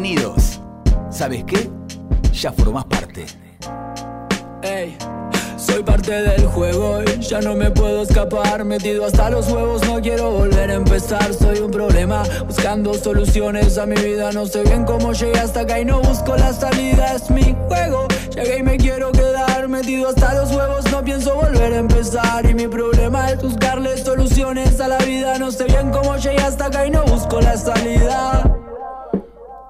Bienvenidos. ¿Sabes qué? Ya formás parte. Ey, soy parte del juego y ya no me puedo escapar. Metido hasta los huevos, no quiero volver a empezar. Soy un problema, buscando soluciones a mi vida. No sé bien cómo llegué hasta acá y no busco la salida. Es mi juego, llegué y me quiero quedar. Metido hasta los huevos, no pienso volver a empezar. Y mi problema es buscarle soluciones a la vida. No sé bien cómo llegué hasta acá y no busco la salida.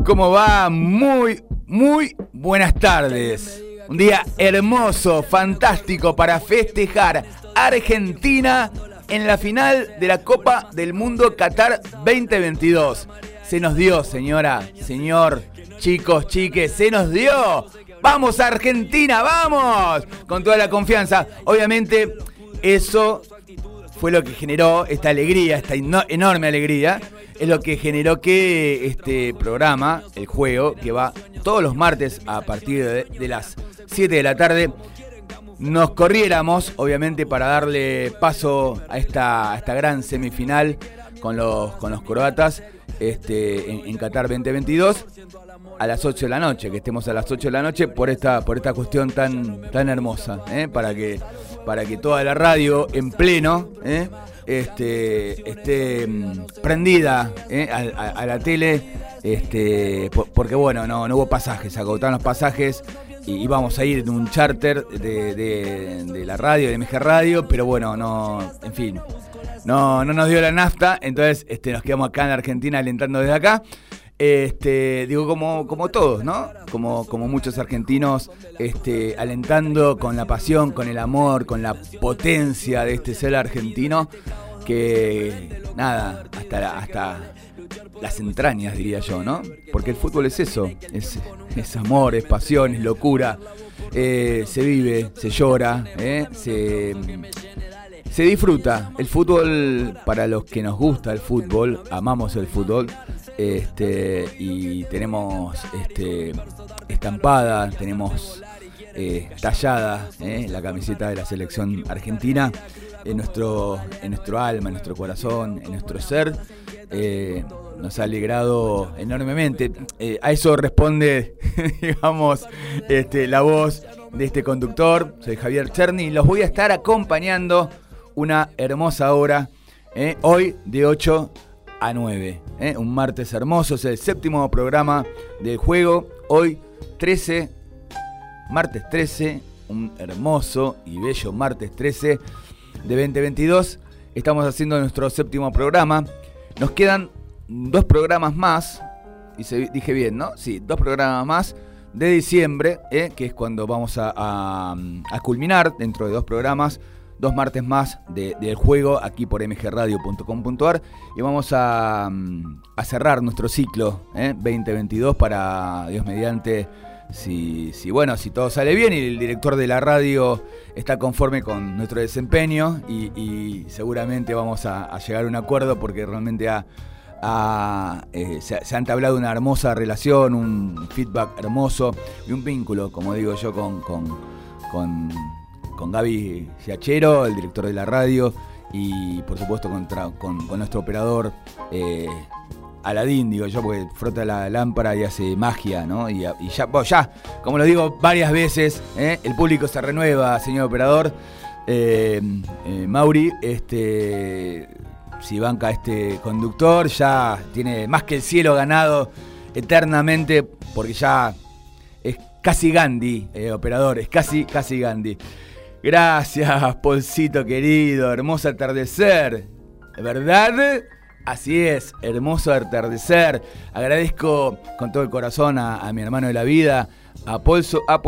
¿Cómo va? Muy, muy buenas tardes. Un día hermoso, fantástico para festejar Argentina en la final de la Copa del Mundo Qatar 2022. Se nos dio, señora, señor, chicos, chiques, se nos dio. Vamos Argentina, vamos. Con toda la confianza. Obviamente eso fue lo que generó esta alegría, esta enorme alegría es lo que generó que este programa, el juego, que va todos los martes a partir de, las 7 de la tarde, nos corriéramos, obviamente, para darle paso a esta, esta gran semifinal con los, con los croatas este, en, Qatar 2022 a las 8 de la noche, que estemos a las 8 de la noche por esta, por esta cuestión tan, tan hermosa, ¿eh? para, que, para que toda la radio en pleno ¿eh? este, esté mm, prendida ¿eh? a, la tele, este, porque bueno, no, no hubo pasajes, agotaron los pasajes íbamos a ir en un charter de, la radio, de MG Radio, pero bueno, no, en fin, no, no nos dio la nafta, entonces este, nos quedamos acá en Argentina alentando desde acá. Este, digo, como, como todos, ¿no? Como, como muchos argentinos, este, alentando con la pasión, con el amor, con la potencia de este ser argentino, que nada, hasta, hasta las entrañas, diría yo, ¿no? Porque el fútbol es eso, es, es amor, es pasión, es locura, eh, se vive, se llora, ¿eh? se, se disfruta. El fútbol, para los que nos gusta el fútbol, amamos el fútbol, este, y tenemos este, estampada, tenemos eh, tallada eh, la camiseta de la selección argentina en nuestro, en nuestro alma, en nuestro corazón, en nuestro ser. Eh, nos ha alegrado enormemente. a eso responde, digamos, este, la voz de este conductor. Soy Javier Cherny los voy a estar acompañando una hermosa hora. hoy de 8 a 9. ¿eh? Un martes hermoso, es el séptimo programa del juego. Hoy 13, martes 13, un hermoso y bello martes 13 de 2022. Estamos haciendo nuestro séptimo programa. Nos quedan dos programas más, y se, dije bien, ¿no? Sí, dos programas más de diciembre, ¿eh? que es cuando vamos a, a culminar dentro de dos programas dos martes más del juego aquí por mgradio.com.ar y vamos a, mm, cerrar nuestro ciclo 2022 ¿eh? para Dios mediante. Si, si, bueno, si todo sale bien y el director de la radio está conforme con nuestro desempeño y, seguramente vamos a, llegar a un acuerdo porque realmente eh, se, ha entablado una hermosa relación, un feedback hermoso y un vínculo, como digo yo, con, con con Gaby Giachero, el director de la radio, y por supuesto con, nuestro operador eh, Aladín, digo yo, porque frota la lámpara y hace magia, ¿no? Y, ya, ya, como lo digo varias veces, ¿eh? el público se renueva, señor operador. Eh, Mauri, este, si banca este conductor, ya tiene más que el cielo ganado eternamente, porque ya es casi Gandhi, operador, es casi, casi Gandhi. Gracias, Polcito querido, hermoso atardecer. ¿Verdad? Así es, hermoso atardecer. Agradezco con todo el corazón a, mi hermano de la vida, a Polso, a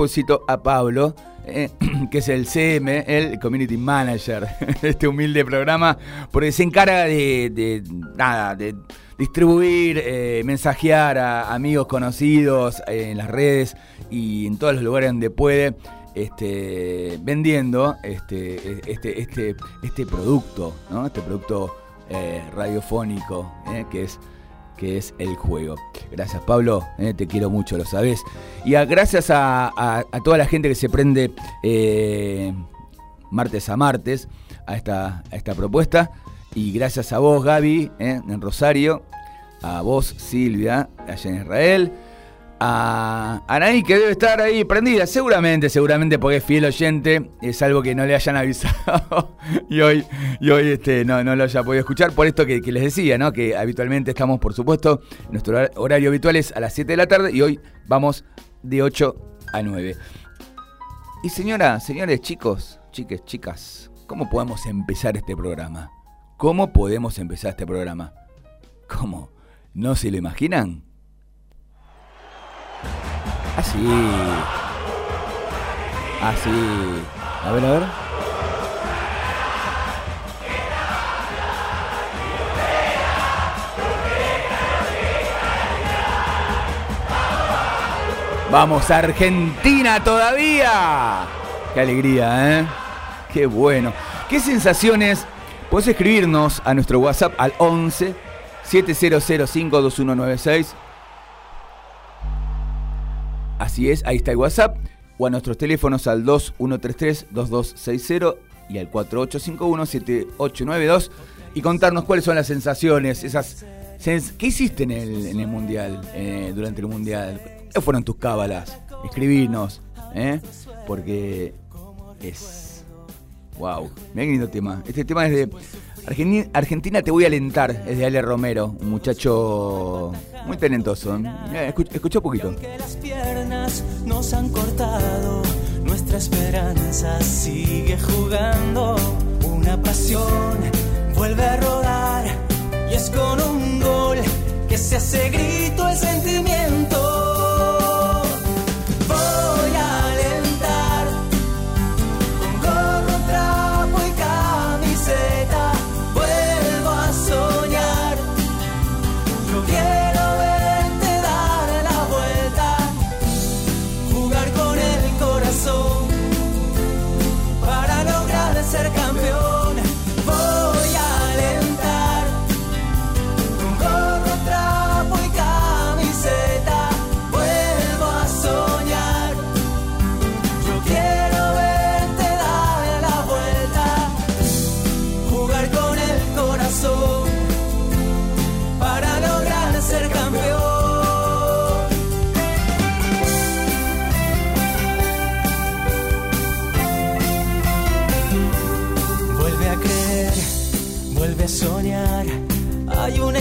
a Pablo, eh, que es el CM, el Community Manager de este humilde programa, porque se encarga de, nada, de distribuir, eh, mensajear a amigos conocidos en las redes y en todos los lugares donde puede este, vendiendo este, este, este, este producto, ¿no? este producto eh, radiofónico eh, que, es, que es el juego. Gracias Pablo, eh, te quiero mucho, lo sabes. Y gracias a, toda la gente que se prende martes a martes a esta, a esta propuesta. Y gracias a vos Gaby, en Rosario, a vos, Silvia, allá en Israel, a Anaí, que debe estar ahí prendida, seguramente, seguramente porque es fiel oyente, es algo que no le hayan avisado y hoy, y hoy este, no, no lo haya podido escuchar, por esto que, les decía, ¿no? que habitualmente estamos, por supuesto, nuestro horario habitual es a las 7 de la tarde y hoy vamos de 8 a 9. Y señora, señores, chicos, chiques, chicas, ¿cómo podemos empezar este programa? ¿Cómo podemos empezar este programa? ¿Cómo? ¿No se lo imaginan? Así. Así. A ver, a ver. Vamos, Argentina todavía. Qué alegría, ¿eh? Qué bueno. ¿Qué sensaciones? Puedes escribirnos a nuestro WhatsApp al 11 70052196 Así es, ahí está el WhatsApp. O a nuestros teléfonos al 2133-2260 y al 4851-7892 y contarnos cuáles son las sensaciones, esas ¿Qué hiciste en el, Mundial, eh, durante el Mundial? ¿Qué fueron tus cábalas? Escribirnos, ¿eh? Porque es... ¡Wow! Mira lindo tema. Este tema es de Argentina, te voy a alentar, es de Ale Romero, un muchacho muy talentoso. Escucha un poquito. las piernas nos han cortado, nuestra esperanza sigue jugando. Una pasión vuelve a rodar y es con un gol que se hace grito el sentimiento.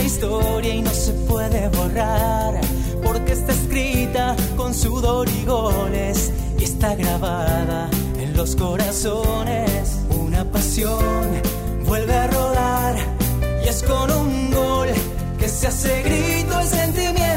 Historia y no se puede borrar, porque está escrita con sudor y goles y está grabada en los corazones. Una pasión vuelve a rodar y es con un gol que se hace grito el sentimiento.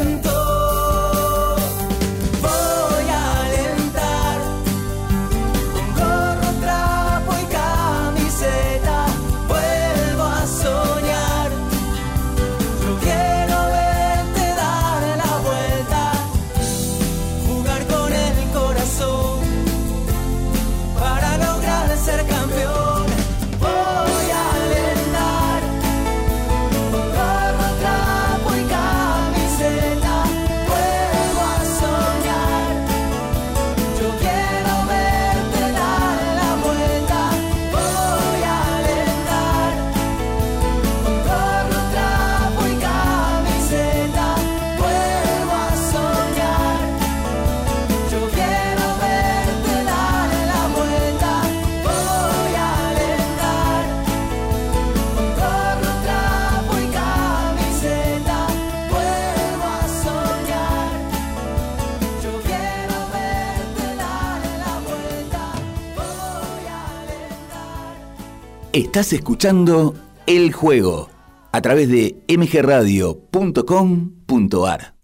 Estás escuchando El Juego a través de mgradio.com.ar.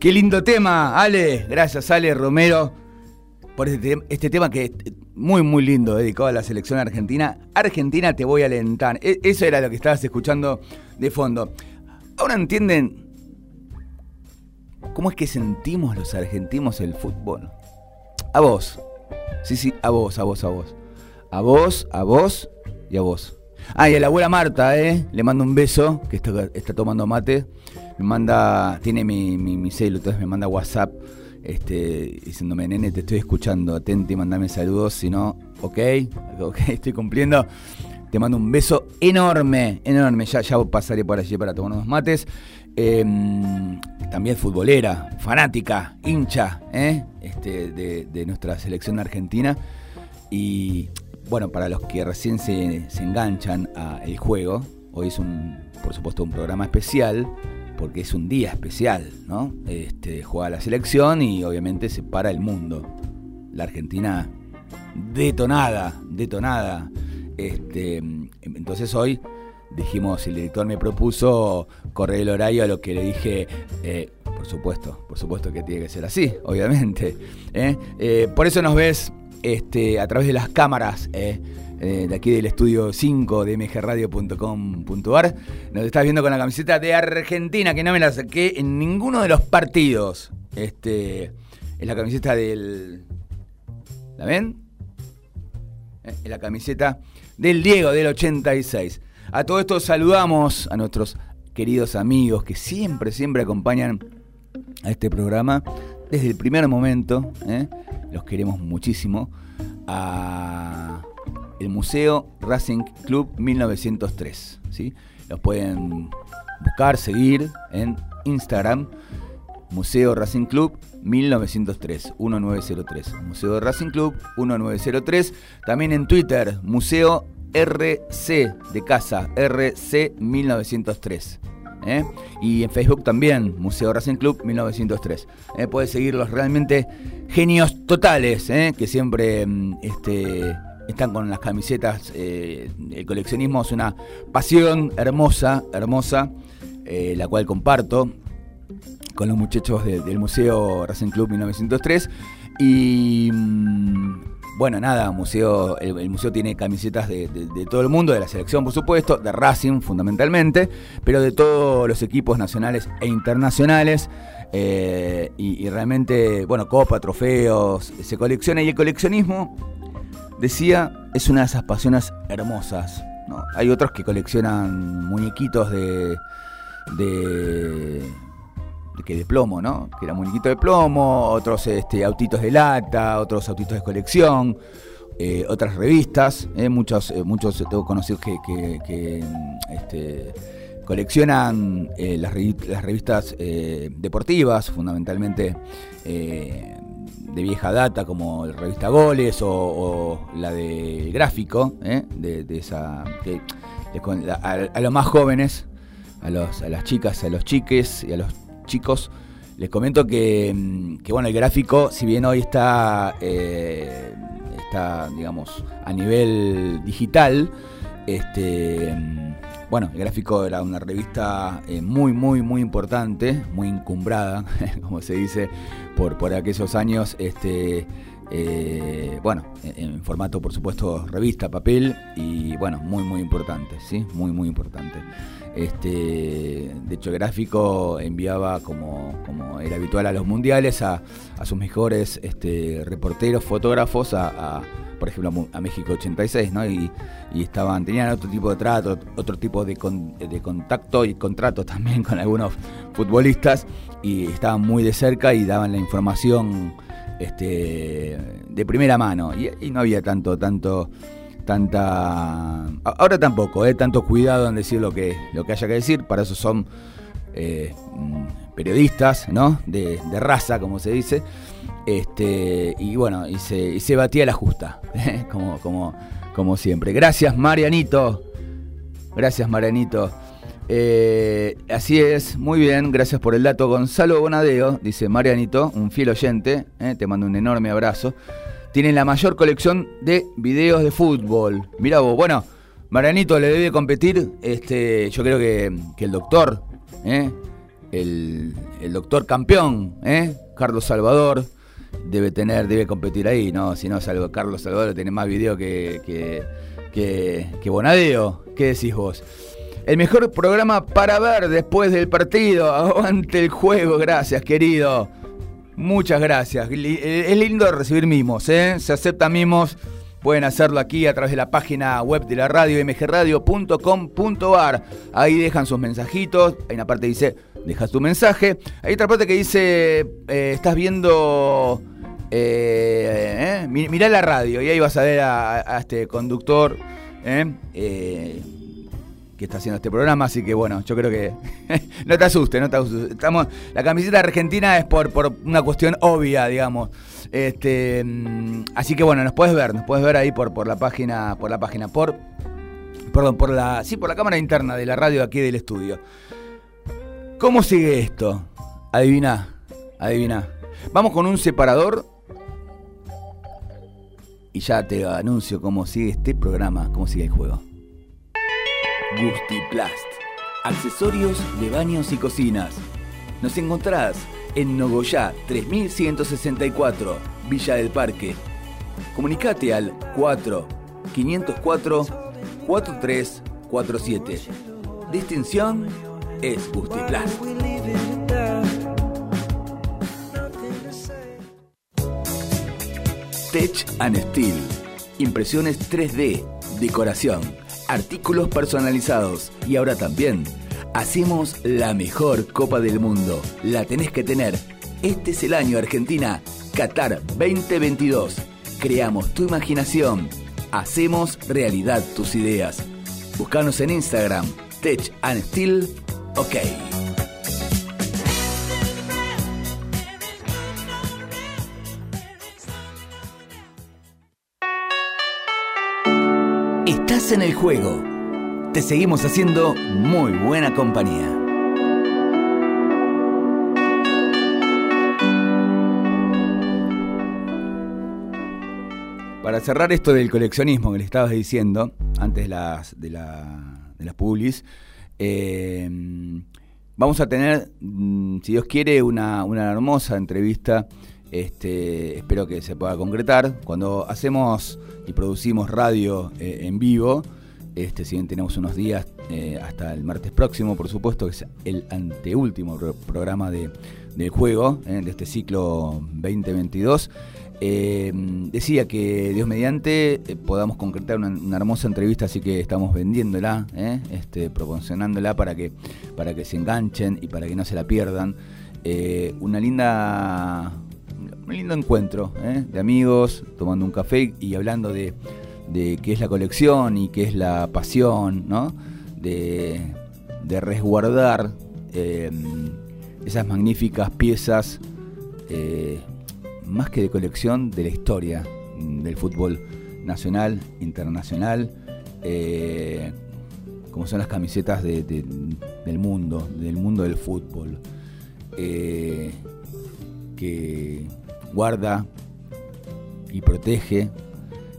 Qué lindo tema, Ale. Gracias, Ale Romero, por este, este tema que es muy, muy lindo, dedicado a la selección argentina. Argentina te voy a alentar. E, eso era lo que estabas escuchando de fondo. Ahora entienden cómo es que sentimos los argentinos el fútbol. A vos, Sí, sí, a vos, a vos, a vos. A vos, a vos y a vos. Ah, y a la abuela Marta, ¿eh? Le mando un beso, que está, está tomando mate. Me manda, tiene mi, mi, celu, entonces me manda WhatsApp este, diciéndome, nene, te estoy escuchando, atente y mandame saludos, si no, ok, ok, estoy cumpliendo. Te mando un beso enorme, enorme. Ya, ya pasaré por allí para tomar unos mates. Em, también futbolera, fanática, hincha ¿eh? este, de, nuestra selección argentina. Y bueno, para los que recién se, enganchan al juego, hoy es un, por supuesto, un programa especial, porque es un día especial, ¿no? Este, juega la selección y obviamente se para el mundo. La Argentina detonada, detonada. Este, entonces hoy dijimos, el director me propuso correr el horario a lo que le dije, eh, por supuesto, por supuesto que tiene que ser así, obviamente. ¿eh? Eh, por eso nos ves este, a través de las cámaras de aquí del estudio 5 de mgradio.com.ar. Nos estás viendo con la camiseta de Argentina, que no me la saqué en ninguno de los partidos. Este, es la camiseta del... ¿La ven? Es la camiseta del Diego del 86. A todo esto saludamos a nuestros queridos amigos que siempre, siempre acompañan a este programa desde el primer momento. ¿eh? Los queremos muchísimo. A el Museo Racing Club 1903. ¿sí? Los pueden buscar, seguir en Instagram. Museo Racing Club 1903, 1903. Museo Racing Club 1903. También en Twitter, Museo RC de casa, RC 1903. ¿eh? Y en Facebook también, Museo Racing Club 1903. ¿eh? Puedes seguirlos realmente genios totales, ¿eh? que siempre mm, este, están con las camisetas. el coleccionismo es una pasión hermosa, hermosa, la cual comparto con los muchachos del Museo Racing Club 1903. Y mm, bueno, nada, museo, el, museo tiene camisetas de, todo el mundo, de la selección por supuesto, de Racing fundamentalmente, pero de todos los equipos nacionales e internacionales. Eh, y, realmente, bueno, copa, trofeos, se colecciona y el coleccionismo, decía, es una de esas pasiones hermosas. Hay otros que coleccionan muñequitos de, de que de plomo, ¿no? Que era muñequito de plomo, otros este, autitos de lata, otros autitos de colección, eh, otras revistas, eh, muchos, eh, muchos tengo conocidos que, este, coleccionan las, revistas deportivas, fundamentalmente de vieja data, como la revista Goles o, la de gráfico, de, esa a, a, los más jóvenes, a, los, a las chicas, a los chiques y a los chicos, les comento que, bueno, el gráfico, si bien hoy está, eh, está digamos, a nivel digital, este, bueno, el gráfico era una revista eh, muy, muy, muy importante, muy encumbrada, como se dice, por, por aquellos años, este, eh, bueno, en, formato, por supuesto, revista, papel, y bueno, muy, muy importante, ¿sí? Muy, muy importante. Este, de hecho, Gráfico enviaba, como, como era habitual a los mundiales, a, sus mejores este, reporteros, fotógrafos, a, por ejemplo, a México 86, ¿no? Y, estaban, tenían otro tipo de trato, otro tipo de, de contacto y contrato también con algunos futbolistas, y estaban muy de cerca y daban la información este, de primera mano. Y, y no había tanto, tanto tanta... Ahora tampoco, ¿eh? tanto cuidado en decir lo que, lo que haya que decir, para eso son eh, mm, periodistas, ¿no? De, raza, como se dice. Este, y bueno, y se, se batía la justa, ¿eh? como, como, como siempre. Gracias, Marianito. Gracias, Marianito. Eh, así es, muy bien, gracias por el dato. Gonzalo Bonadeo, dice Marianito, un fiel oyente, te mando un enorme abrazo tienen la mayor colección de videos de fútbol. Mira vos, bueno, Marianito le debe competir, este, yo creo que, el doctor, ¿eh? el, doctor campeón, ¿eh? Carlos Salvador, debe tener, debe competir ahí, ¿no? Si no, Carlos Salvador tiene más videos que, que, que, que Bonadeo. ¿Qué decís vos? El mejor programa para ver después del partido. Aguante el juego, gracias, querido. Muchas gracias. Eh, es lindo recibir mimos, ¿eh? Se aceptan mimos. Pueden hacerlo aquí a través de la página web de la radio, mgradio.com.ar. Ahí dejan sus mensajitos. Hay una parte que dice, dejas tu mensaje. Hay otra parte que dice, eh, estás viendo... Eh, mirá la radio y ahí vas a ver a, este conductor que está haciendo este programa, así que bueno, yo creo que no te asustes, no te asustes. Estamos, la camiseta argentina es por, por una cuestión obvia, digamos. Este, mm, así que bueno, nos puedes ver, nos puedes ver ahí por, por la página, por la página, por perdón, por la, sí, por la cámara interna de la radio aquí del estudio. ¿Cómo sigue esto? Adivina, adivina. Vamos con un separador y ya te anuncio cómo sigue este programa, cómo sigue el juego. Gustiplast. Accesorios de baños y cocinas. Nos encontrás en Nogoyá 3164, Villa del Parque. Comunicate al 4 504 4347. Distinción es Gustiplast. Tech and Steel. Impresiones 3D, decoración, artículos personalizados y ahora también hacemos la mejor Copa del Mundo. La tenés que tener. Este es el año Argentina, Qatar 2022. Creamos tu imaginación. Hacemos realidad tus ideas. Búscanos en Instagram, Tech and Steel. OK. En el juego. Te seguimos haciendo muy buena compañía. Para cerrar esto del coleccionismo que le estabas diciendo, antes de las, de la, de las publis, eh, vamos a tener, mm, si Dios quiere, una, una hermosa entrevista. Este, espero que se pueda concretar. Cuando hacemos y producimos radio eh, en vivo, este, si bien tenemos unos días eh, hasta el martes próximo, por supuesto, que es el anteúltimo pro- programa de, del juego, eh, de este ciclo 2022. Eh, decía que Dios mediante podamos concretar una, una hermosa entrevista, así que estamos vendiéndola, este, proporcionándola para que, para que se enganchen y para que no se la pierdan. Una linda, lindo encuentro eh, de amigos, tomando un café y hablando de, de qué es la colección y qué es la pasión, ¿no? De, de resguardar eh, esas magníficas piezas eh, más que de colección, de la historia del fútbol nacional, internacional, eh, como son las camisetas de- de- del mundo, del mundo del fútbol, que guarda y protege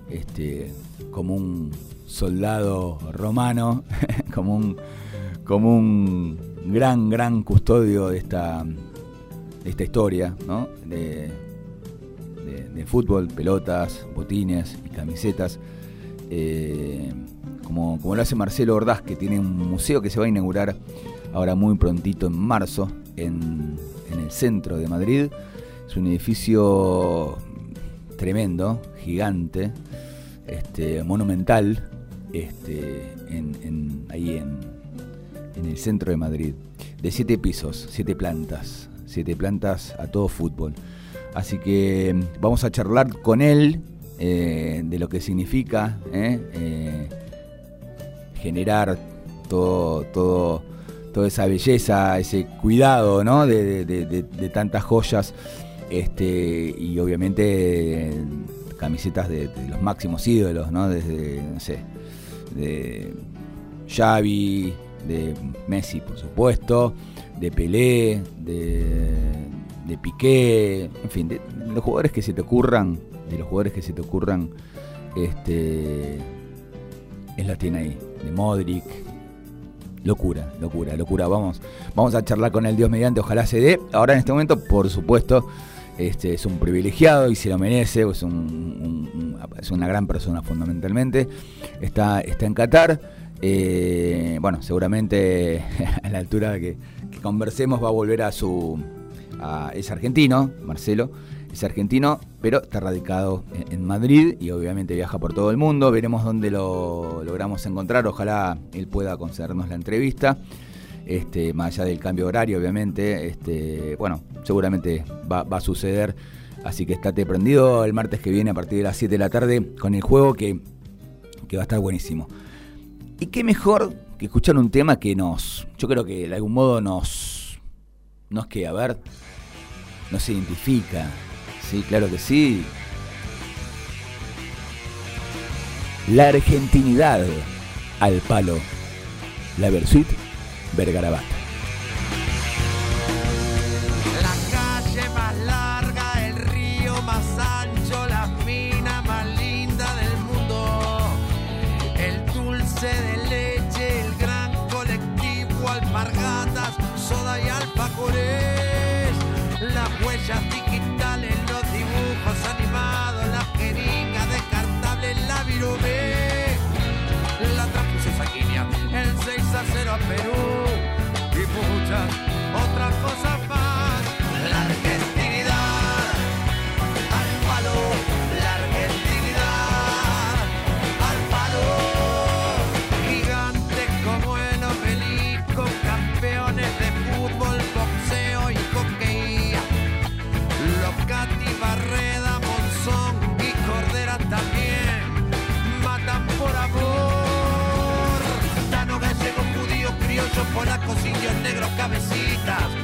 este, como un soldado romano, como un, como un gran, gran custodio de esta, esta historia, ¿no? De fútbol, pelotas, botines y camisetas. eh, como, como lo hace Marcelo Ordaz, que tiene un museo que se va a inaugurar ahora muy prontito en marzo en, en el centro de Madrid. Es un edificio tremendo, gigante, este, monumental, este, ahí en, en el centro de Madrid. De siete pisos, siete plantas, siete plantas a todo fútbol. Así que mm, vamos a charlar con él eh, de lo que significa eh, eh, generar todo, todo, toda esa belleza, ese cuidado ¿no? de- de tantas joyas. Este, y obviamente camisetas de, los máximos ídolos, ¿no? Desde, no sé, de Xavi, de Messi, por supuesto, de Pelé, de, de Piqué, en fin, de, de los jugadores que se te ocurran, de los jugadores que se te ocurran, este, él las tiene ahí, de Modric. Locura, locura, locura. Vamos, vamos a charlar con el Dios mediante, ojalá se dé. Ahora en este momento, por supuesto, este es un privilegiado y se lo merece, es, un- un- un- es una gran persona fundamentalmente. Está, está en Qatar. eh, bueno, seguramente a la altura que, que conversemos va a volver a su... es argentino, Marcelo, es argentino, pero está radicado en Madrid y obviamente viaja por todo el mundo. Veremos dónde lo logramos encontrar. Ojalá él pueda concedernos la entrevista. Este, más allá del cambio horario, obviamente. Este, bueno, seguramente va, a suceder. Así que estate prendido el martes que viene a partir de las 7 de la tarde con el juego que, va a estar buenísimo. ¿Y qué mejor que escuchar un tema que nos, yo creo que de algún modo nos, nos que, a ver, nos identifica? Sí, claro que sí. La argentinidad al palo. La Versuit Vergarabat. polacos, indios negros, cabecitas.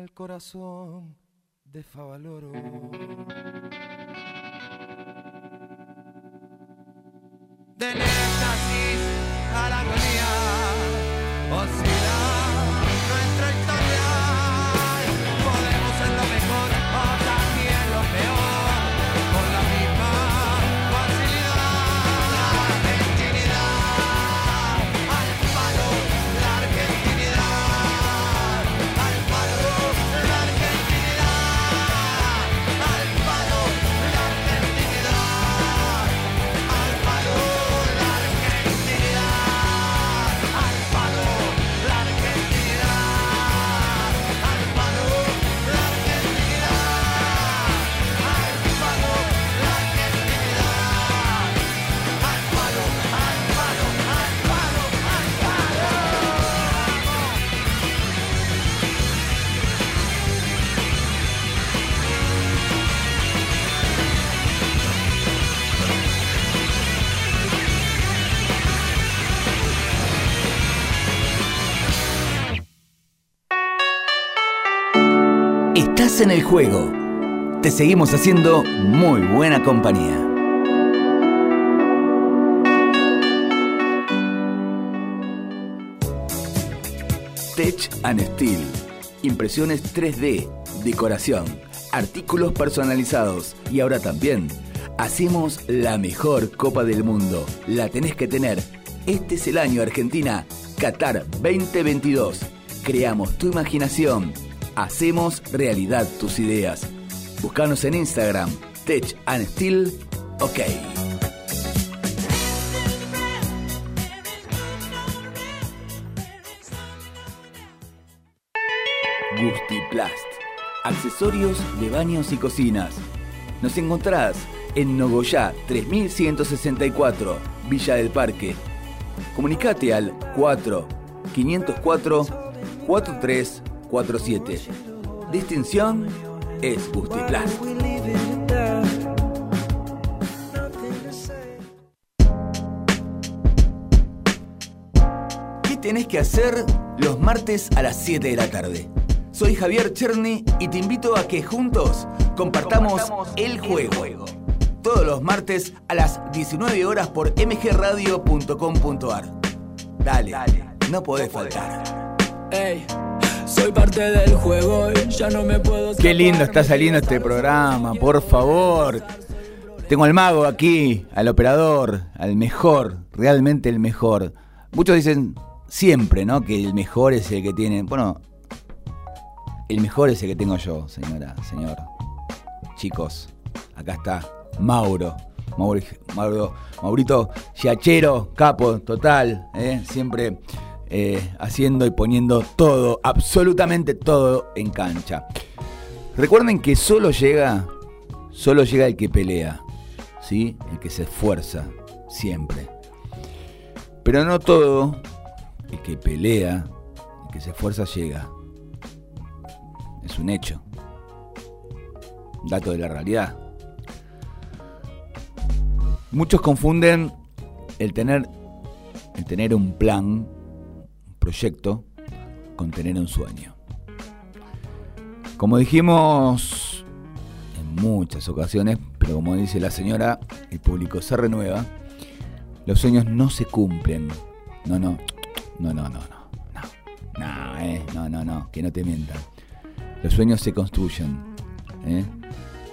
el corazón de Favaloro. Del éxtasis a la agonía. Oh, en el juego. Te seguimos haciendo muy buena compañía. Tech and Steel. Impresiones 3D, decoración, artículos personalizados y ahora también hacemos la mejor Copa del Mundo. La tenés que tener. Este es el año Argentina, Qatar 2022. Creamos tu imaginación. Hacemos realidad tus ideas. Búscanos en Instagram, Tech and Steel. OK. Gustiplast. Accesorios de baños y cocinas. Nos encontrás en Nogoyá 3164, Villa del Parque. Comunicate al 4 504 4347. Distinción es Gustiplast. ¿Qué tenés que hacer los martes a las 7 de la tarde? Soy Javier Cherny y te invito a que juntos compartamos, el, juego. Todos los martes a las 19 horas por mgradio.com.ar. Dale, Dale, no podés faltar. Soy parte del juego y ya no me puedo Qué lindo está saliendo este programa, por favor. Tengo al mago aquí, al operador, al mejor, realmente el mejor. Muchos dicen siempre, ¿no? Que el mejor es el que tiene. Bueno, el mejor es el que tengo yo, señora, señor. Chicos, acá está Mauro. Mauro, Mauro Maurito Giachero, capo, total. ¿eh? Siempre eh, haciendo y poniendo todo, absolutamente todo en cancha. Recuerden que solo llega, solo llega el que pelea, ¿sí? El que se esfuerza, siempre. Pero no todo el que pelea, el que se esfuerza llega es un hecho. Dato de la realidad. Muchos confunden el tener, el tener un plan, proyecto, con tener un sueño. Como dijimos en muchas ocasiones, pero como dice la señora, el público se renueva, los sueños no se cumplen. No, no, no, no, no, no. No, no, eh, no, no, no, que no te mientan. Los sueños se construyen, ¿eh?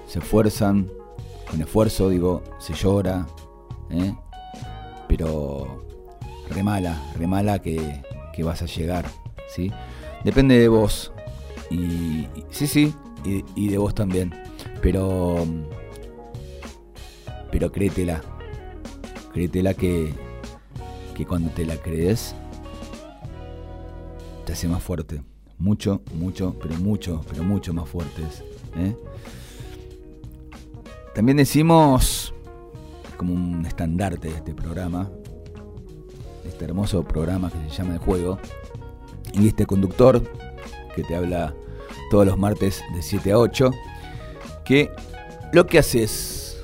se esfuerzan, con esfuerzo, digo, se llora, ¿eh? pero remala, remala que, que vas a llegar, ¿sí? Depende de vos, y, sí, sí, y, de vos también, pero, pero créetela, créetela que, que cuando te la crees, te hace más fuerte mucho, mucho, pero mucho, pero mucho más fuertes. ¿eh? También decimos, como un estandarte de este programa, este hermoso programa que se llama El Juego, y este conductor que te habla todos los martes de 7 a 8, que lo que haces,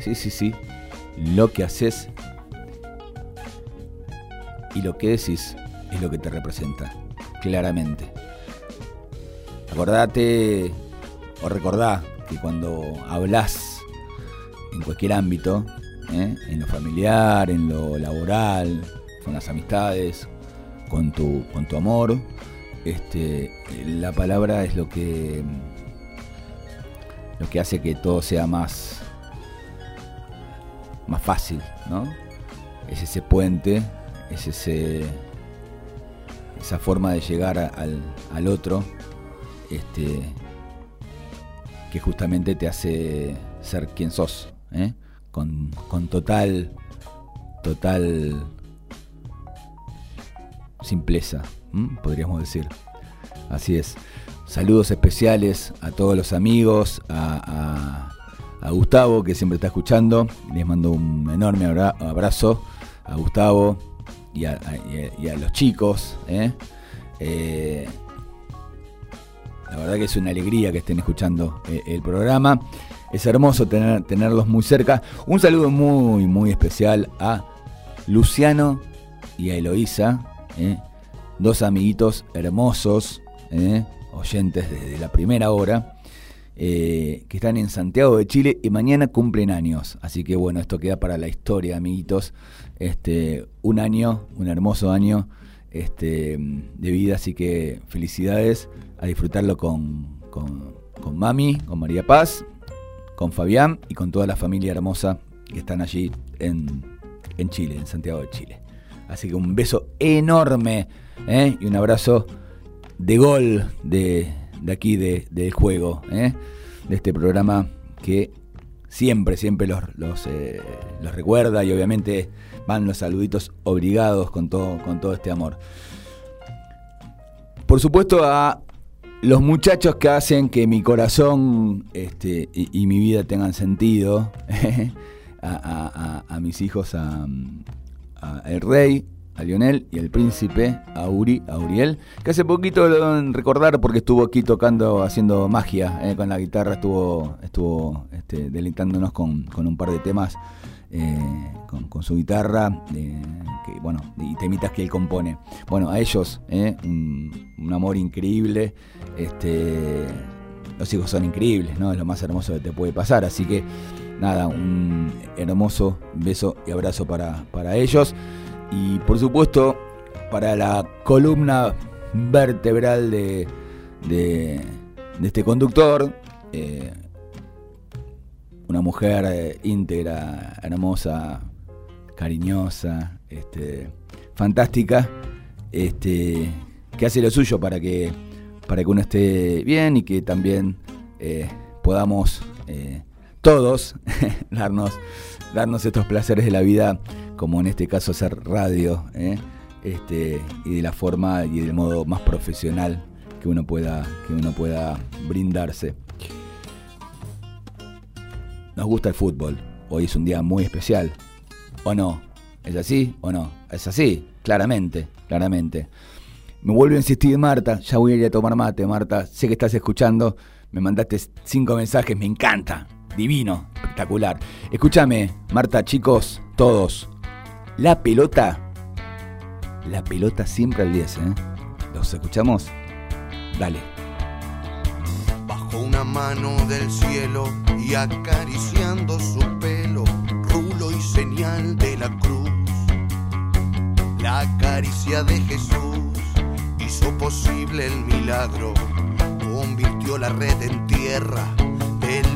sí, sí, sí, lo que haces y lo que decís es lo que te representa, claramente. Acordate o recordá que cuando hablas en cualquier ámbito, ¿eh? en lo familiar, en lo laboral, con las amistades, con tu, con tu amor, este, la palabra es lo que, lo que hace que todo sea más, más fácil, ¿no? Es ese puente, es ese, esa forma de llegar al, al otro este, que justamente te hace ser quien sos, ¿eh? con, total, total simpleza, podríamos decir. Así es. Saludos especiales a todos los amigos, a, Gustavo que siempre está escuchando. Les mando un enorme abrazo a Gustavo y a, los chicos. ¿eh? Eh, la verdad que es una alegría que estén escuchando eh, el programa. Es hermoso tener, tenerlos muy cerca. Un saludo muy, muy especial a Luciano y a Eloísa, eh, dos amiguitos hermosos, eh, oyentes desde la primera hora. eh, que están en Santiago de Chile y mañana cumplen años. Así que bueno, esto queda para la historia, amiguitos. Este, un año, un hermoso año este, de vida, así que felicidades a disfrutarlo con, con, con Mami, con María Paz, con Fabián y con toda la familia hermosa que están allí en, en Chile, en Santiago de Chile. Así que un beso enorme ¿eh? y un abrazo de gol de, de aquí de, del juego, ¿eh? de este programa que siempre, siempre los, eh, los, recuerda y obviamente van los saluditos obligados con todo, con todo este amor. Por supuesto a los muchachos que hacen que mi corazón este, y, mi vida tengan sentido, a, a, a, mis hijos, a, El Rey, a Lionel y el príncipe, a Uri, a Uriel, que hace poquito lo deben recordar porque estuvo aquí tocando, haciendo magia eh, con la guitarra, estuvo, estuvo este, deleitándonos con, con, un par de temas eh, con, con, su guitarra, eh, que, bueno, y temitas que él compone. Bueno, a ellos, eh, un, un, amor increíble, este, los hijos son increíbles, ¿no? Es lo más hermoso que te puede pasar, así que nada, un hermoso beso y abrazo para, para ellos. Y por supuesto, para la columna vertebral de, de, este conductor, eh, una mujer eh, íntegra, hermosa, cariñosa, este, fantástica, este, que hace lo suyo para que, para que uno esté bien y que también eh, podamos todos darnos, darnos estos placeres de la vida como en este caso hacer radio, ¿eh? este, y de la forma y del modo más profesional que uno pueda, que uno pueda brindarse. Nos gusta el fútbol, hoy es un día muy especial, ¿o no? ¿Es así o no? Es así, claramente, claramente. Me vuelve a insistir Marta, ya voy a ir a tomar mate, Marta, sé que estás escuchando, me mandaste cinco mensajes, me encanta, divino, espectacular. Escúchame, Marta, chicos, todos, la pelota, la pelota siempre al 10, ¿eh? ¿Los escuchamos? Dale. Bajo una mano del cielo y acariciando su pelo, rulo y señal de la cruz. La caricia de Jesús hizo posible el milagro, convirtió la red en tierra,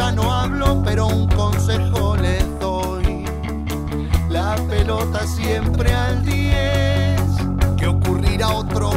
Ya no hablo, pero un consejo les doy. La pelota siempre al 10, que ocurrirá otro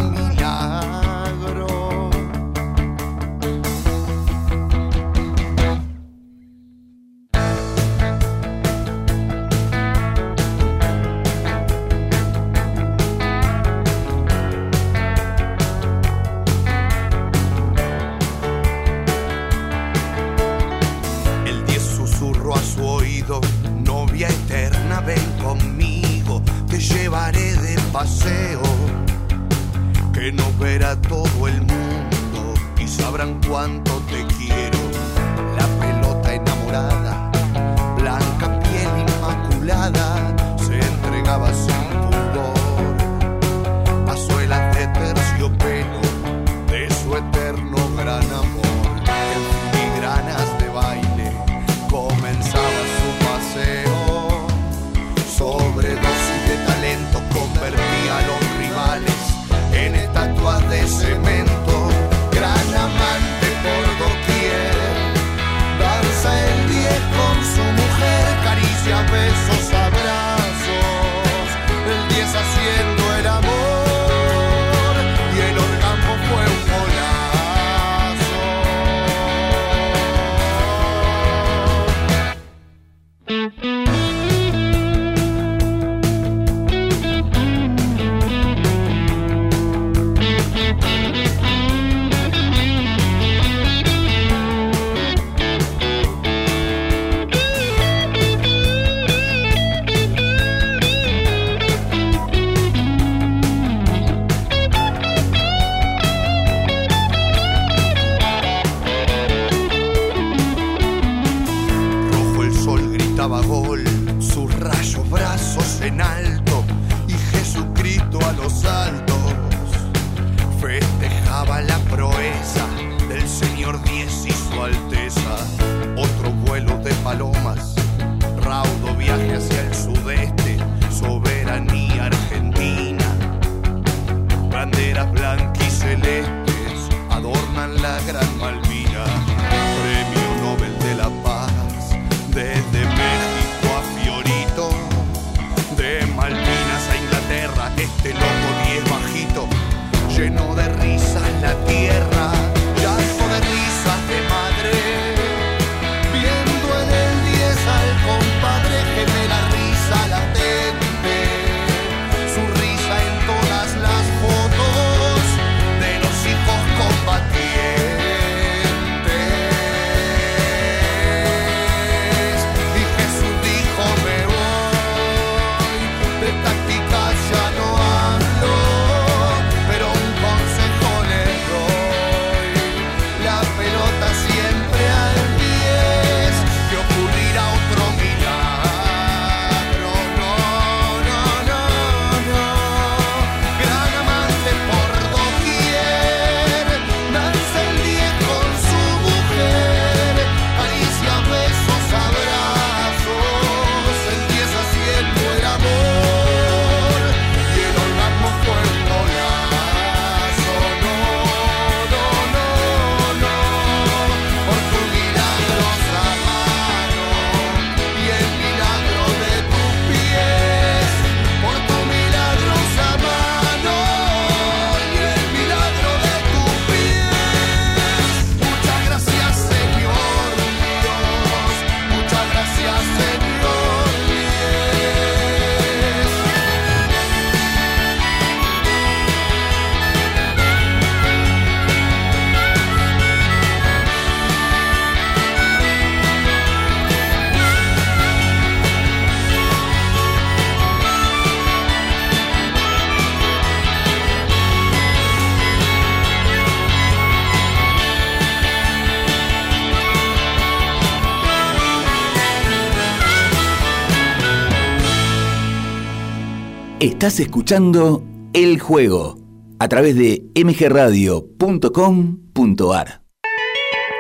Estás escuchando El Juego a través de mgradio.com.ar.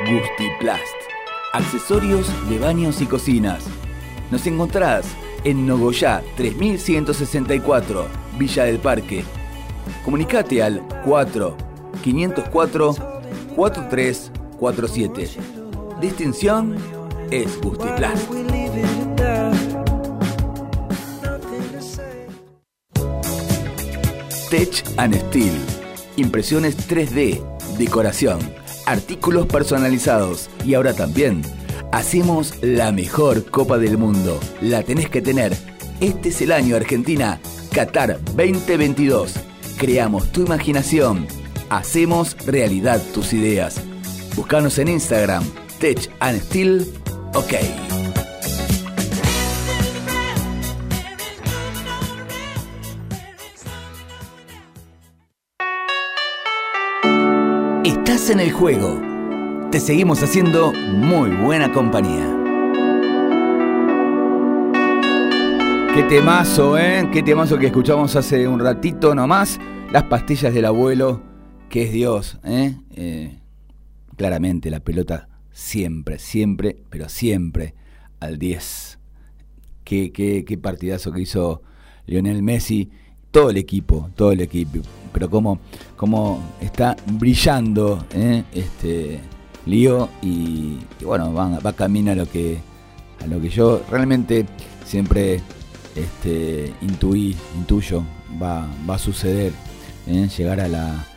Gustiplast. Accesorios de baños y cocinas. Nos encontrás en Nogoyá 3164, Villa del Parque. Comunicate al 4 504 4347. Distinción es Gustiplast. Tech and Steel. Impresiones 3D, decoración, artículos personalizados y ahora también hacemos la mejor Copa del Mundo. La tenés que tener. Este es el año Argentina, Qatar 2022. Creamos tu imaginación. Hacemos realidad tus ideas. Búscanos en Instagram, Tech and Steel. OK. En el juego. Te seguimos haciendo muy buena compañía. Qué temazo, ¿eh? Qué temazo que escuchamos hace un ratito nomás. Las pastillas del abuelo, que es Dios, ¿eh? Eh, claramente la pelota siempre, siempre, pero siempre al 10. Qué, qué, qué partidazo que hizo Lionel Messi. Todo el equipo, todo el equipo. Pero cómo, cómo está brillando ¿eh? este Lío y, y bueno, va, va camino a lo que a lo que yo realmente siempre este, intuí, intuyo, va, va a suceder, ¿eh? llegar a, la,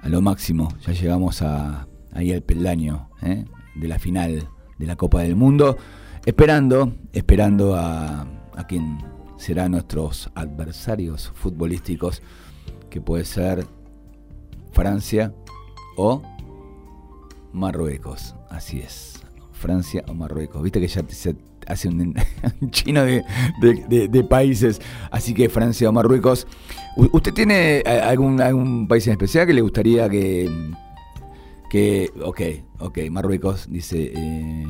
a lo máximo. Ya llegamos a, ahí al peldaño ¿eh? de la final de la Copa del Mundo, esperando, esperando a, a quien será nuestros adversarios futbolísticos, que puede ser Francia o Marruecos. Así es, Francia o Marruecos. Viste que ya se hace un, chino de, de- países, así que Francia o Marruecos. ¿Usted tiene eh, algún, algún país en especial que le gustaría que... que ok, ok, Marruecos, dice eh,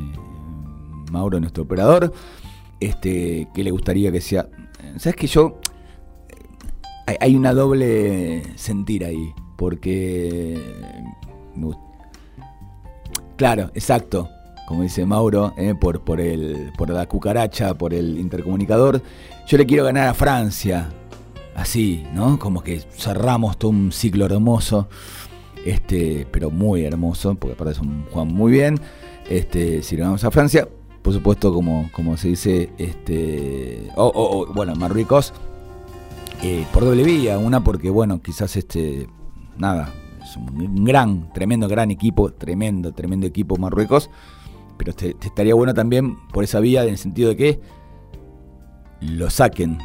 Mauro, nuestro operador, este, que le gustaría que sea... ¿Sabes que yo... Hay, una doble sentir ahí, porque... Claro, exacto. Como dice Mauro, eh, por, por, el, por la cucaracha, por el intercomunicador. Yo le quiero ganar a Francia. Así, ¿no? Como que cerramos todo un ciclo hermoso. Este, pero muy hermoso, porque aparte es un Juan muy bien. Este, si le ganamos a Francia, por supuesto, como, como se dice, este. O, bueno, Marruecos. Eh, por doble vía, una porque, bueno, quizás este. Nada, es un gran, tremendo, gran equipo, tremendo, tremendo equipo Marruecos. Pero te, estaría bueno también por esa vía, en el sentido de que lo saquen.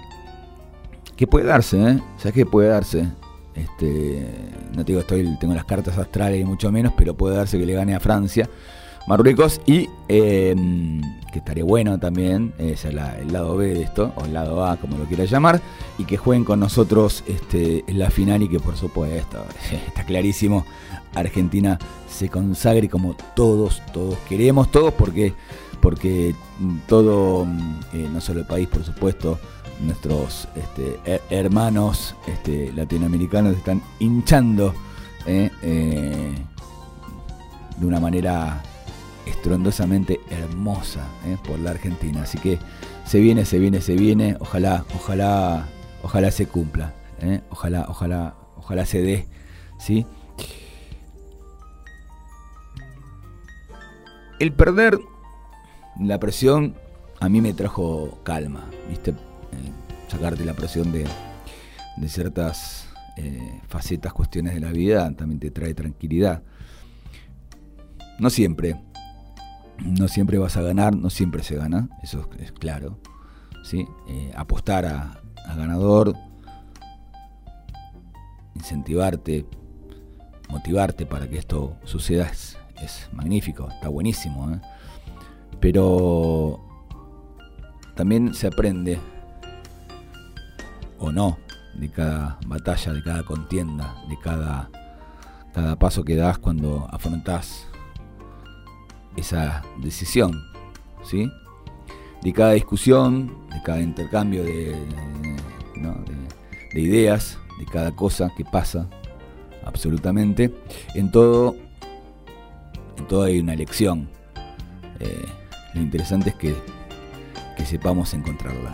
Que puede darse, ¿eh? ¿Sabes qué puede darse? Este, no te digo, estoy, tengo las cartas astrales y mucho menos, pero puede darse que le gane a Francia. Marruecos y em, que estaría bueno también, es el, lado B de esto, o el lado A, como lo quieras llamar, y que jueguen con nosotros este, en la final y que por supuesto, está clarísimo, Argentina se consagre como todos, todos queremos, todos porque, porque todo, eh, no solo el país, por supuesto, nuestros este, hermanos este, latinoamericanos están hinchando eh, eh, de una manera estruendosamente hermosa eh, por la Argentina. Así que se viene, se viene, se viene. Ojalá, ojalá, ojalá se cumpla. Eh, ojalá, ojalá, ojalá se dé. ¿sí? El perder la presión a mí me trajo calma, ¿viste? Eh, sacarte la presión de, de ciertas facetas, cuestiones de la vida, también te trae tranquilidad. No siempre, no siempre vas a ganar, no siempre se gana, eso es claro. ¿sí? Eh, apostar a, ganador, incentivarte, motivarte para que esto suceda es, magnífico, está buenísimo. ¿eh? Pero también se aprende, o no, de cada batalla, de cada contienda, de cada, cada paso que das cuando afrontas esa decisión, ¿sí? De cada discusión, de cada intercambio de, de, ideas, de cada cosa que pasa, absolutamente. En todo, en todo hay una elección. Eh, lo interesante es que, que sepamos encontrarla.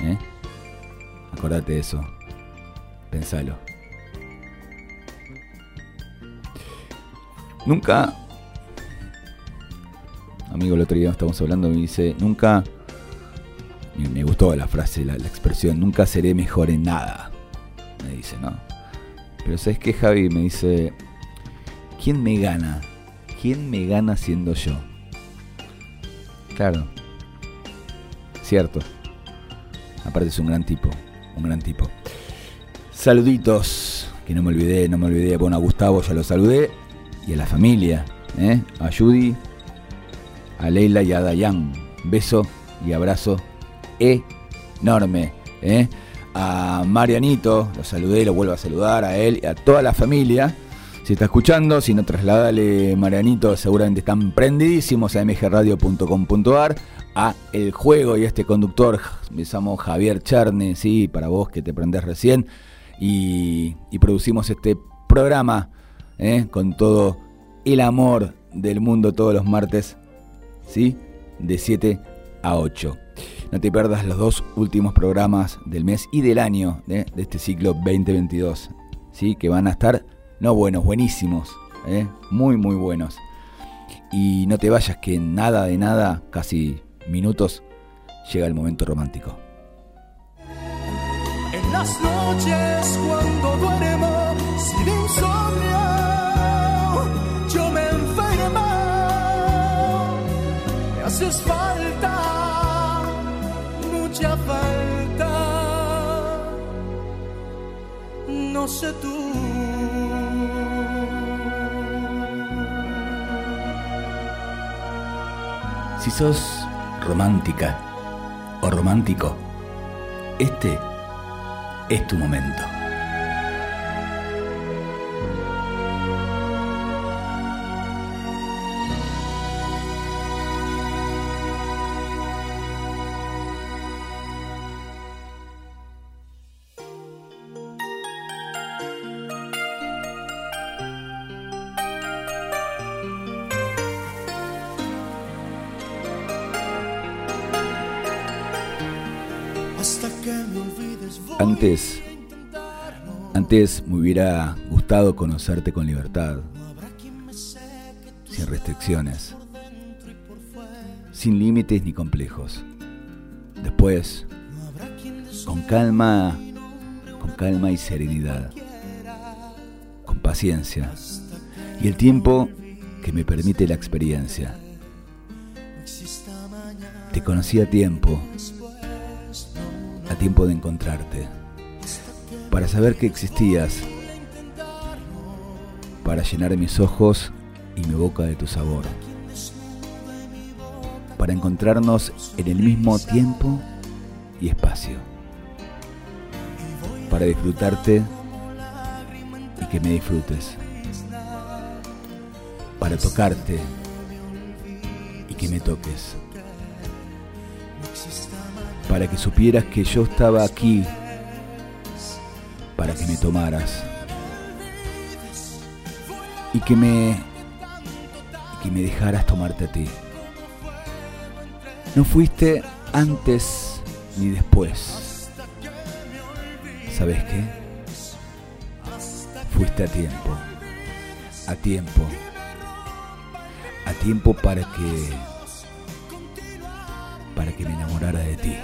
¿eh? Acordate de eso. Pensalo. Nunca amigo el otro día estamos hablando, me dice, nunca, me gustó la frase, la, expresión, nunca seré mejor en nada. Me dice, ¿no? Pero ¿sabes qué, Javi? Me dice, ¿quién me gana? ¿Quién me gana siendo yo? Claro, cierto. Aparte es un gran tipo, un gran tipo. Saluditos, que no me olvidé, no me olvidé. Bueno, a Gustavo ya lo saludé. Y a la familia, ¿eh? a Judy, a Leila y a Dayan. Beso y abrazo enorme. ¿eh? A Marianito, lo saludé, lo vuelvo a saludar, a él y a toda la familia. Si está escuchando, si no, trasládale Marianito, seguramente están prendidísimos a mgradio.com.ar. A El Juego y a este conductor, me llamo Javier Charne, sí, para vos que te prendés recién. Y, producimos este programa ¿eh? con todo el amor del mundo todos los martes ¿sí? De 7 a 8. No te pierdas los dos últimos programas del mes y del año ¿eh? de este ciclo 2022, ¿sí? Que van a estar, no buenos, buenísimos, ¿eh? muy, muy buenos. Y no te vayas que nada de nada, casi minutos, llega el momento romántico. En las noches cuando sin haces falta, mucha falta. No sé tú. Si sos romántica o romántico, este es tu momento. Antes, antes me hubiera gustado conocerte con libertad, sin restricciones, sin límites ni complejos. Después, con calma, con calma y serenidad, con paciencia y el tiempo que me permite la experiencia. Te conocí a tiempo, a tiempo de encontrarte, para saber que existías, para llenar mis ojos y mi boca de tu sabor, para encontrarnos en el mismo tiempo y espacio, para disfrutarte y que me disfrutes, para tocarte y que me toques para que supieras que yo estaba aquí, para que me tomaras y que me que me dejaras tomarte a ti. No fuiste antes ni después. ¿Sabes qué? Fuiste a tiempo. A tiempo. A tiempo para que para que me enamorara de ti.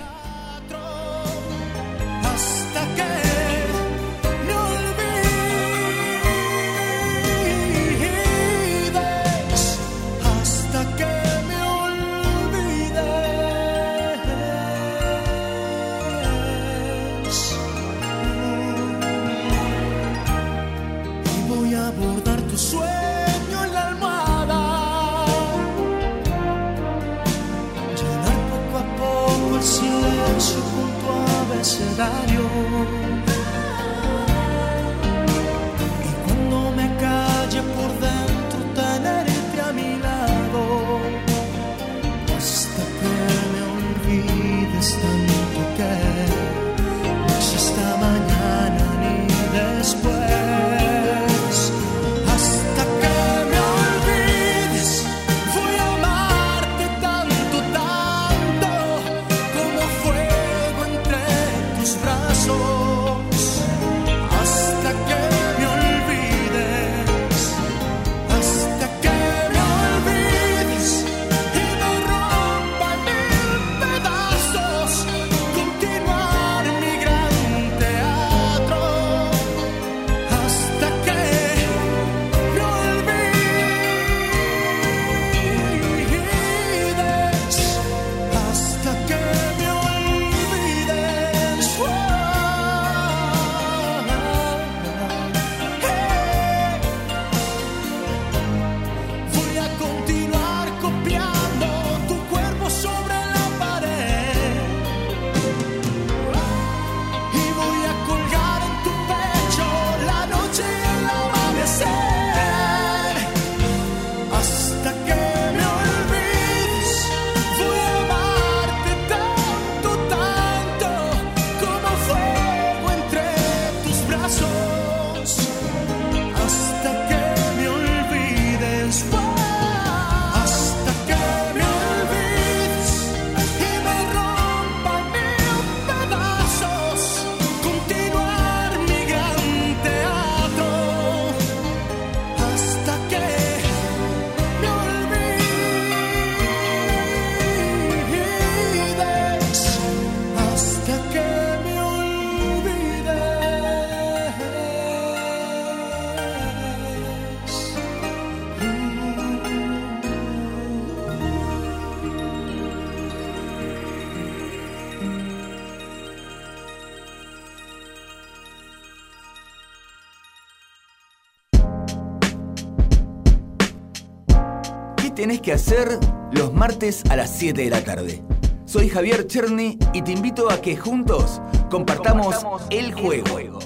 Que hacer los martes a las 7 de la tarde? Soy Javier Cherny y te invito a que juntos compartamos, el, juego.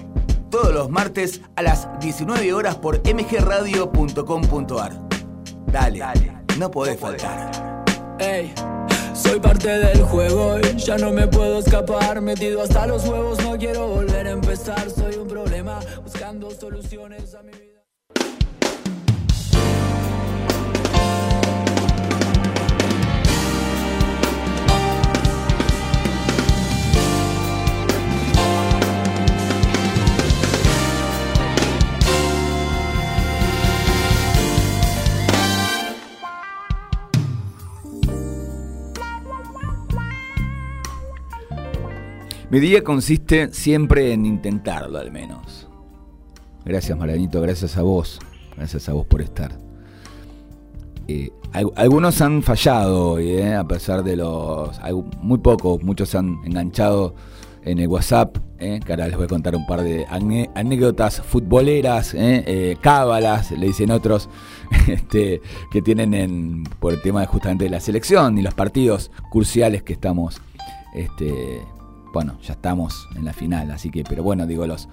Todos los martes a las 19 horas por mgradio.com.ar. Dale, no podés faltar. Ey, soy parte del juego y ya no me puedo escapar. Metido hasta los huevos, no quiero volver a empezar. Soy un problema buscando soluciones a mi vida. Mi día consiste siempre en intentarlo al menos. Gracias Marianito, gracias a vos. Gracias a vos por estar. Eh, algunos han fallado eh, a pesar de los... Muy pocos, muchos han enganchado en el WhatsApp, eh, que ahora les voy a contar un par de anécdotas futboleras, cábalas, le dicen otros, este, que tienen en, por el tema de justamente la selección y los partidos cruciales que estamos este, bueno, ya estamos en la final, así que, pero bueno, digo, los,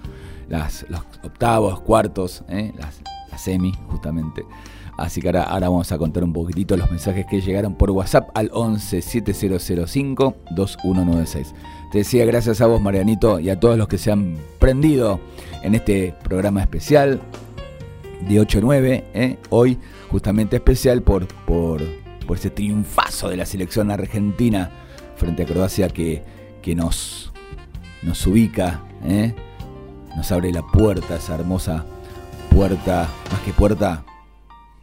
los octavos, cuartos, ¿eh? las, semi, justamente. Así que ahora, vamos a contar un poquitito los mensajes que llegaron por WhatsApp al 11 7005 2196. Te decía gracias a vos, Marianito, y a todos los que se han prendido en este programa especial de 8-9, ¿eh? hoy justamente especial por, por, por ese triunfazo de la selección argentina frente a Croacia que que nos, nos ubica, ¿eh? nos abre la puerta, esa hermosa puerta, más que puerta,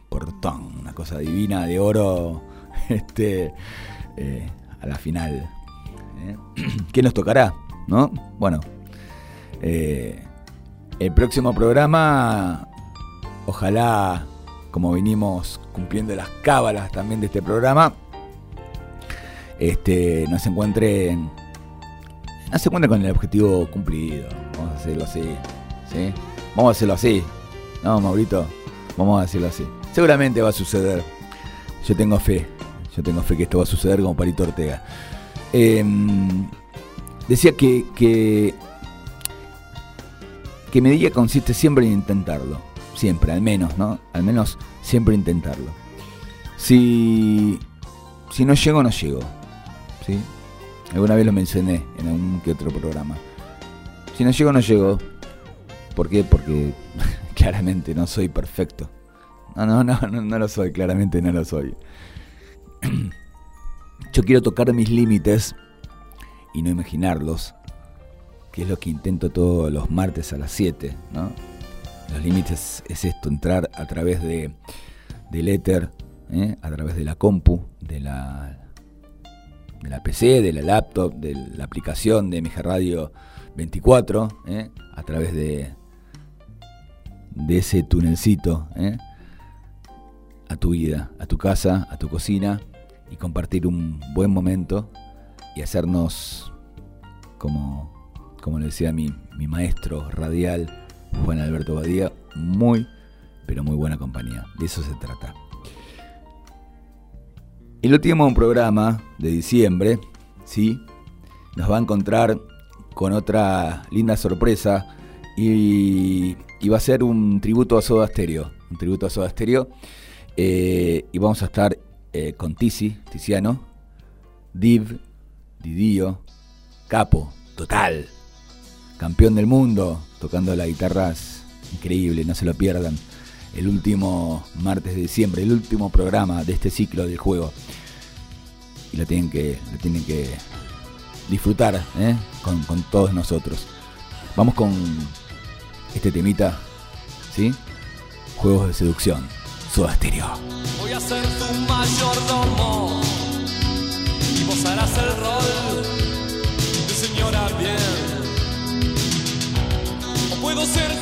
portón, una cosa divina de oro este, eh, a la final. ¿eh? ¿Qué nos tocará? ¿No? Bueno, el próximo programa, ojalá, como vinimos cumpliendo las cábalas también de este programa, este, nos encuentren se cuenta con el objetivo cumplido. Vamos a hacerlo así. ¿sí? Vamos a hacerlo así. No, Maurito. Vamos a hacerlo así. Seguramente va a suceder. Yo tengo fe. Yo tengo fe que esto va a suceder como Parito Ortega. Em, decía que, que, que medida consiste siempre en intentarlo. Siempre, al menos, ¿no? Al menos siempre intentarlo. Si, si no llego, no llego. ¿sí? Alguna vez lo mencioné en algún que otro programa. Si no llego, no llego. ¿Por qué? Porque claramente no soy perfecto. No, no, no, no, no lo soy, claramente no lo soy. Yo quiero tocar mis límites y no imaginarlos, que es lo que intento todos los martes a las 7, ¿no? Los límites es esto, entrar a través de, del éter, ¿eh? a través de la compu, de la de la PC, de la laptop, de la aplicación de MG Radio 24, ¿eh? a través de, ese tunelcito, ¿eh? a tu vida, a tu casa, a tu cocina y compartir un buen momento y hacernos, como, como le decía mi, mi maestro radial, Juan Alberto Badía, muy, pero muy buena compañía. De eso se trata. El último programa de diciembre, ¿sí? Nos va a encontrar con otra linda sorpresa y, va a ser un tributo a Soda Stereo. Un tributo a. Eh, y vamos a estar eh, con Tizi, Tiziano, Div, Didío, Capo, total, campeón del mundo, tocando las guitarras, increíble, no se lo pierdan el último martes de diciembre, el último programa de este ciclo del juego. Y lo tienen que, lo tienen que disfrutar ¿eh? con, todos nosotros. Vamos con este temita, ¿sí? Juegos de seducción, Soda Stereo. Voy a ser tu mayordomo y vos harás el rol de señora bien. Puedo ser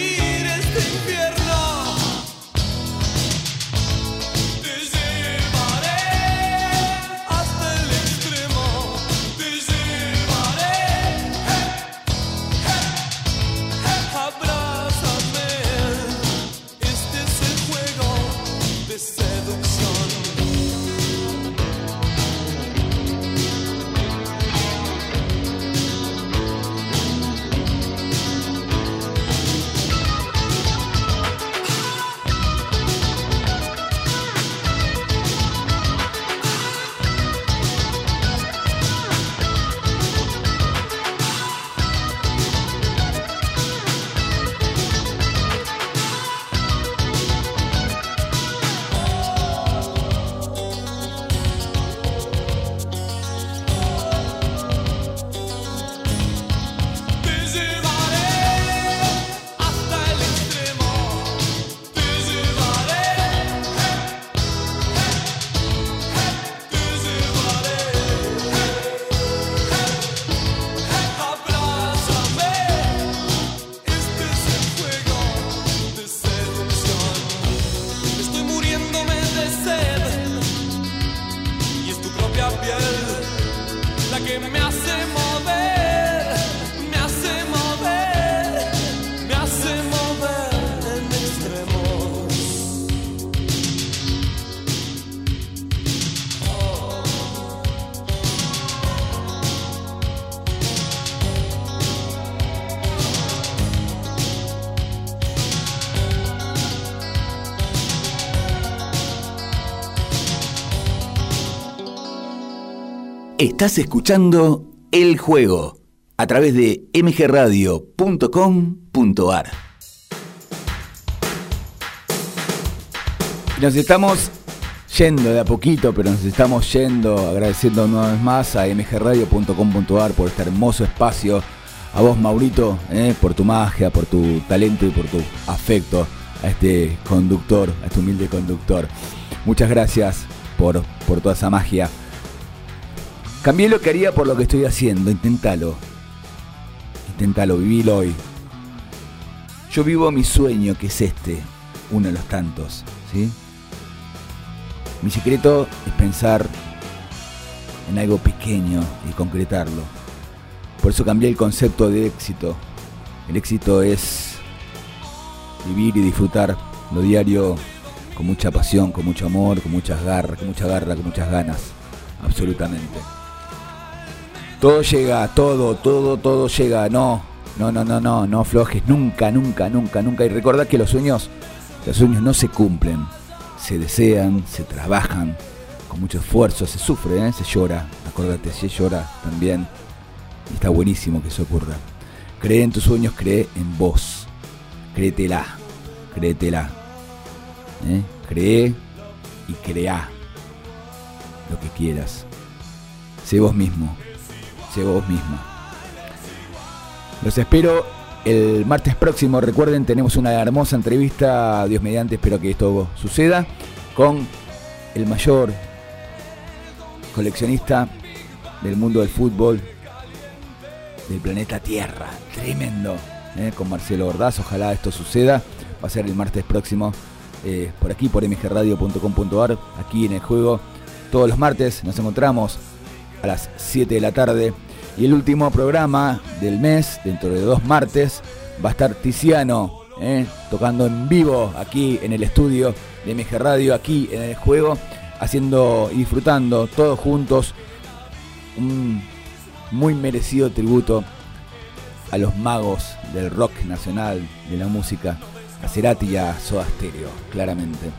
Estás escuchando El Juego a través de mgradio.com.ar. Nos estamos yendo de a poquito, pero nos estamos yendo agradeciendo una vez más a mgradio.com.ar por este hermoso espacio. A vos, Maurito, eh, por tu magia, por tu talento y por tu afecto a este conductor, a este humilde conductor. Muchas gracias por, por toda esa magia. Cambié lo que haría por lo que estoy haciendo, inténtalo. Inténtalo, vivilo hoy. Yo vivo mi sueño, que es este, uno de los tantos. Mi secreto es pensar en algo pequeño y concretarlo. Por eso cambié el concepto de éxito. El éxito es vivir y disfrutar lo diario con mucha pasión, con mucho amor, con muchas garras, con mucha garra, con muchas ganas. Absolutamente. Todo llega, todo, todo, todo llega. No, no, no, no, no, no aflojes. Nunca, nunca, nunca, nunca. Y recordad que los sueños, los sueños no se cumplen. Se desean, se trabajan con mucho esfuerzo, se sufre, ¿eh? se llora. Acordate, se llora también. Está buenísimo que eso ocurra. Cree en tus sueños, cree en vos. Créetela, créetela. ¿eh? Cree y crea lo que quieras. Sé vos mismo, vos misma. Los espero el martes próximo. Recuerden, tenemos una hermosa entrevista, Dios mediante, espero que esto suceda, con el mayor coleccionista del mundo del fútbol del planeta Tierra. Tremendo. ¿eh? Con Marcelo Ordaz, ojalá esto suceda. Va a ser el martes próximo eh, por aquí, por mgradio.com.ar, aquí en el juego. Todos los martes nos encontramos a las 7 de la tarde. Y el último programa del mes, dentro de dos martes, va a estar Tiziano ¿eh? tocando en vivo aquí en el estudio de MG Radio, aquí en el juego, haciendo y disfrutando todos juntos un muy merecido tributo a los magos del rock nacional, de la música, a Cerati y a Soda Stereo, claramente.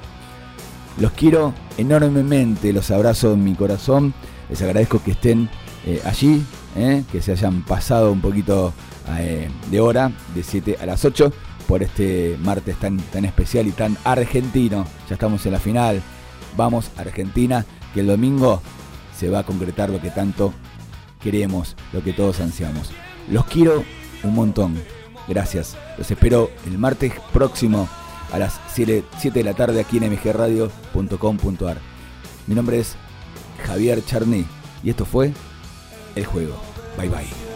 Los quiero enormemente, los abrazo en mi corazón, les agradezco que estén eh, allí, eh, que se hayan pasado un poquito eh, de hora, de 7 a las 8, por este martes tan, tan especial y tan argentino. Ya estamos en la final, vamos Argentina, que el domingo se va a concretar lo que tanto queremos, lo que todos ansiamos. Los quiero un montón. Gracias. Los espero el martes próximo a las 7, 7 de la tarde aquí en mgradio.com.ar. Mi nombre es Javier Charny y esto fue El Juego. Bye bye.